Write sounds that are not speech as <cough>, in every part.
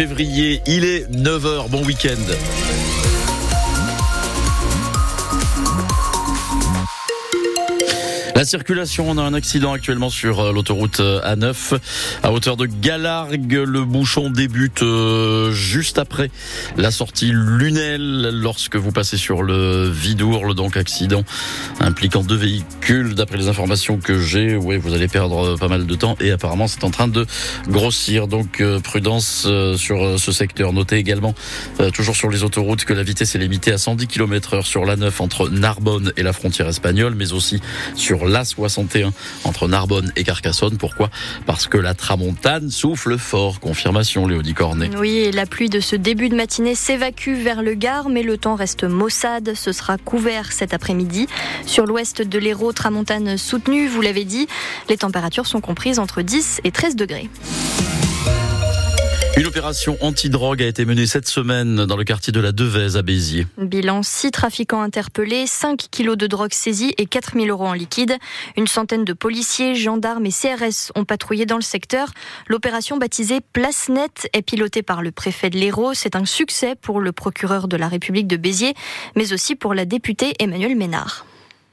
février. Il est 9h. Bon week-end. La circulation, on a un accident actuellement sur euh, l'autoroute euh, A9 à hauteur de Galargue. Le bouchon débute euh, juste après la sortie Lunel lorsque vous passez sur le Vidourle, donc accident impliquant deux véhicules. D'après les informations que j'ai, vous allez perdre pas mal de temps et apparemment c'est en train de grossir. Donc prudence sur ce secteur. Notez également, toujours sur les autoroutes, que la vitesse est limitée à 110 km heure sur l'A9 entre Narbonne et la frontière espagnole, mais aussi sur l'A61 entre Narbonne et Carcassonne. Pourquoi? Parce que la tramontane souffle fort. Confirmation, Léodie Cornet. Oui, la pluie de ce début de matinée s'évacue vers le Gard, mais le temps reste maussade. Ce sera couvert cet après-midi. Sur l'ouest de l'Hérault, tramontane soutenue, vous l'avez dit. Les températures sont comprises entre 10 et 13 degrés. Une opération anti-drogue a été menée cette semaine dans le quartier de la Devèze à Béziers. Bilan 6 trafiquants interpellés, 5 kilos de drogue saisis et 4000 euros en liquide. Une centaine de policiers, gendarmes et CRS ont patrouillé dans le secteur. L'opération baptisée Place Net est pilotée par le préfet de l'Hérault. C'est un succès pour le procureur de la République de Béziers, mais aussi pour la députée Emmanuel Ménard.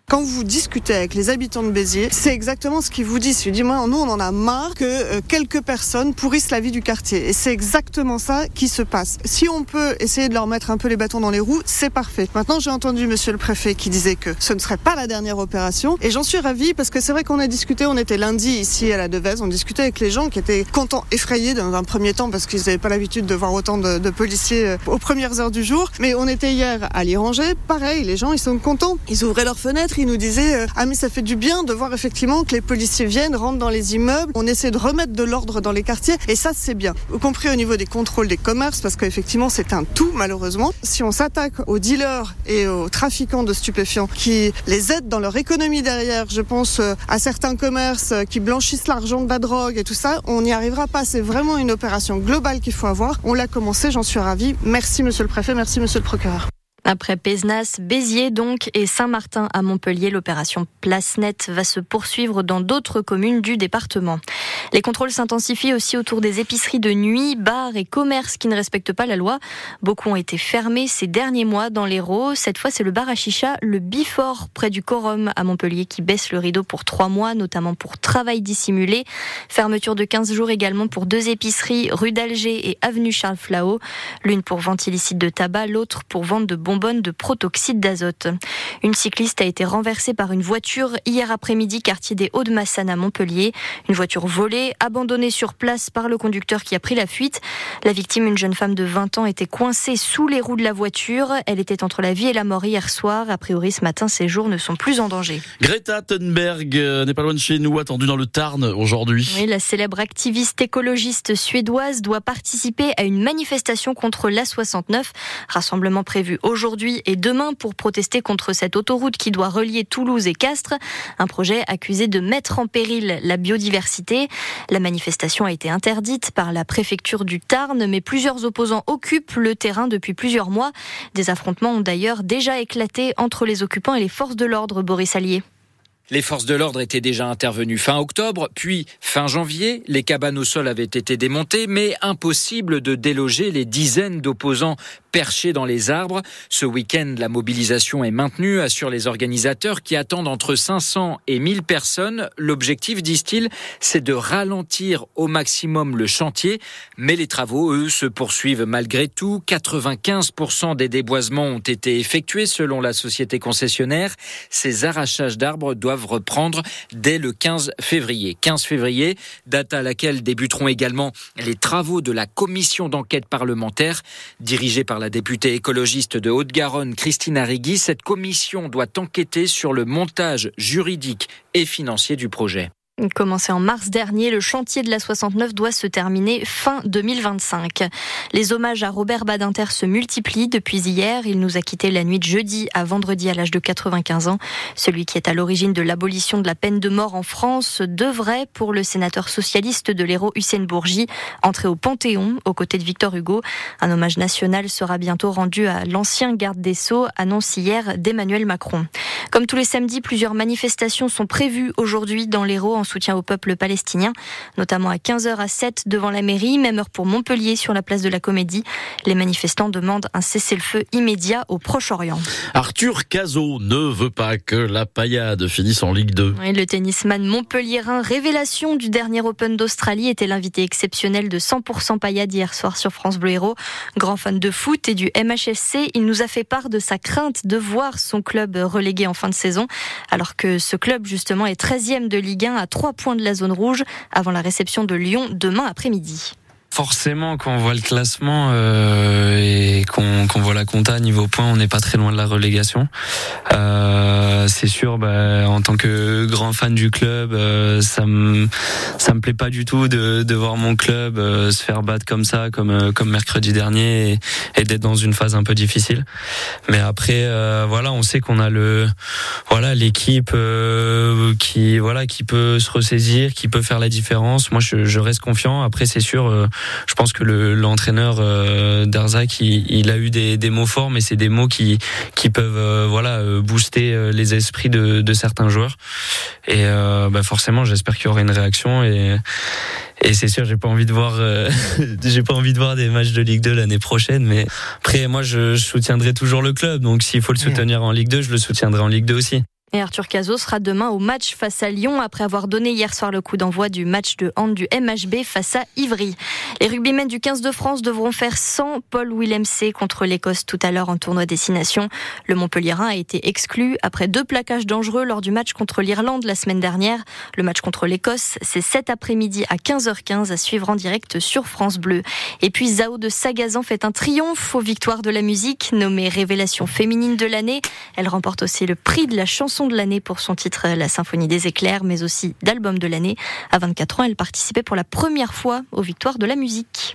Quand vous discutez avec les habitants de Béziers, c'est exactement ce qu'ils vous disent. Ils disent, moi, nous, on en a marre que euh, quelques personnes pourrissent la vie du quartier. Et c'est exactement ça qui se passe. Si on peut essayer de leur mettre un peu les bâtons dans les roues, c'est parfait. Maintenant, j'ai entendu monsieur le préfet qui disait que ce ne serait pas la dernière opération. Et j'en suis ravie parce que c'est vrai qu'on a discuté, on était lundi ici à la Devèze, on discutait avec les gens qui étaient contents, effrayés dans un premier temps parce qu'ils n'avaient pas l'habitude de voir autant de, de, policiers euh, aux premières heures du jour. Mais on était hier à l'Iranger, pareil, les gens, ils sont contents. Ils ouvraient leurs fenêtres, il nous disait euh, ah mais ça fait du bien de voir effectivement que les policiers viennent, rentrent dans les immeubles, on essaie de remettre de l'ordre dans les quartiers et ça c'est bien, y compris au niveau des contrôles des commerces parce qu'effectivement c'est un tout malheureusement. Si on s'attaque aux dealers et aux trafiquants de stupéfiants qui les aident dans leur économie derrière, je pense euh, à certains commerces euh, qui blanchissent l'argent de la drogue et tout ça, on n'y arrivera pas. C'est vraiment une opération globale qu'il faut avoir. On l'a commencé, j'en suis ravie. Merci monsieur le préfet, merci monsieur le procureur. Après Pézenas, Béziers donc et Saint-Martin à Montpellier, l'opération Place Net va se poursuivre dans d'autres communes du département. Les contrôles s'intensifient aussi autour des épiceries de nuit, bars et commerces qui ne respectent pas la loi. Beaucoup ont été fermés ces derniers mois dans l'Hérault. Cette fois, c'est le bar à chicha, le Bifort, près du Corum à Montpellier, qui baisse le rideau pour trois mois, notamment pour travail dissimulé. Fermeture de 15 jours également pour deux épiceries, rue d'Alger et avenue Charles Flao. L'une pour vente illicite de tabac, l'autre pour vente de bonbons bonne de protoxyde d'azote. Une cycliste a été renversée par une voiture hier après-midi, quartier des Hauts-de-Massane à Montpellier. Une voiture volée, abandonnée sur place par le conducteur qui a pris la fuite. La victime, une jeune femme de 20 ans, était coincée sous les roues de la voiture. Elle était entre la vie et la mort hier soir. A priori, ce matin, ses jours ne sont plus en danger. Greta Thunberg euh, n'est pas loin de chez nous, attendue dans le Tarn aujourd'hui. Oui, la célèbre activiste écologiste suédoise doit participer à une manifestation contre l'A69, rassemblement prévu aujourd'hui aujourd'hui et demain pour protester contre cette autoroute qui doit relier Toulouse et Castres. Un projet accusé de mettre en péril la biodiversité. La manifestation a été interdite par la préfecture du Tarn, mais plusieurs opposants occupent le terrain depuis plusieurs mois. Des affrontements ont d'ailleurs déjà éclaté entre les occupants et les forces de l'ordre, Boris Allier. Les forces de l'ordre étaient déjà intervenues fin octobre, puis fin janvier. Les cabanes au sol avaient été démontées, mais impossible de déloger les dizaines d'opposants perchés dans les arbres. Ce week-end, la mobilisation est maintenue, assurent les organisateurs qui attendent entre 500 et 1000 personnes. L'objectif, disent-ils, c'est de ralentir au maximum le chantier. Mais les travaux, eux, se poursuivent malgré tout. 95% des déboisements ont été effectués selon la société concessionnaire. Ces arrachages d'arbres doivent reprendre dès le 15 février. 15 février, date à laquelle débuteront également les travaux de la commission d'enquête parlementaire dirigée par la députée écologiste de Haute-Garonne, Christine Arrigui. Cette commission doit enquêter sur le montage juridique et financier du projet. Commencé en mars dernier, le chantier de la 69 doit se terminer fin 2025. Les hommages à Robert Badinter se multiplient depuis hier. Il nous a quitté la nuit de jeudi à vendredi à l'âge de 95 ans. Celui qui est à l'origine de l'abolition de la peine de mort en France devrait, pour le sénateur socialiste de l'Hérault Hussein Bourgi, entrer au Panthéon aux côtés de Victor Hugo. Un hommage national sera bientôt rendu à l'ancien garde des Sceaux, annonce hier d'Emmanuel Macron. Comme tous les samedis, plusieurs manifestations sont prévues aujourd'hui dans l'Hérault soutien au peuple palestinien, notamment à 15h à 7 devant la mairie, même heure pour Montpellier sur la place de la Comédie. Les manifestants demandent un cessez-le-feu immédiat au Proche-Orient. Arthur Cazot ne veut pas que la paillade finisse en Ligue 2. le tennisman montpelliérain, révélation du dernier Open d'Australie, était l'invité exceptionnel de 100% paillade hier soir sur France Bleu Héros. Grand fan de foot et du MHSC, il nous a fait part de sa crainte de voir son club relégué en fin de saison, alors que ce club justement est 13e de Ligue 1 à 3 points de la zone rouge avant la réception de Lyon demain après-midi forcément, quand on voit le classement euh, et qu'on voit la compta niveau points, on n'est pas très loin de la relégation. Euh, c'est sûr, bah, en tant que grand fan du club, euh, ça me ça me plaît pas du tout de, de voir mon club euh, se faire battre comme ça, comme euh, comme mercredi dernier, et, d'être dans une phase un peu difficile. Mais après, voilà, on sait qu'on a le voilà l'équipe qui voilà qui peut se ressaisir, qui peut faire la différence. Moi, je, je reste confiant. Après, c'est sûr je pense que l'entraîneur euh, Darzac, il, a eu des, des, mots forts, mais c'est des mots qui, qui peuvent euh, voilà euh, booster euh, les esprits de, de certains joueurs. Et bah forcément, j'espère qu'il y aura une réaction et et c'est sûr, j'ai pas envie de voir, <laughs> j'ai pas envie de voir des matchs de Ligue 2 l'année prochaine. Mais après, moi, je, je soutiendrai toujours le club. Donc, s'il faut le soutenir en Ligue 2, je le soutiendrai en Ligue 2 aussi. Et Arthur Cazot sera demain au match face à Lyon après avoir donné hier soir le coup d'envoi du match de hand du MHB face à Ivry. Les rugbymen du 15 de France devront faire 100 Paul C contre l'Écosse tout à l'heure en tournoi destination. Le Montpellierin a été exclu après deux plaquages dangereux lors du match contre l'Irlande la semaine dernière. Le match contre l'Écosse, c'est cet après-midi à 15h15 à suivre en direct sur France Bleu. Et puis Zao de Sagazan fait un triomphe aux victoires de la musique, nommée Révélation féminine de l'année. Elle remporte aussi le prix de la de l'année pour son titre La Symphonie des éclairs, mais aussi d'album de l'année. À 24 ans, elle participait pour la première fois aux victoires de la musique.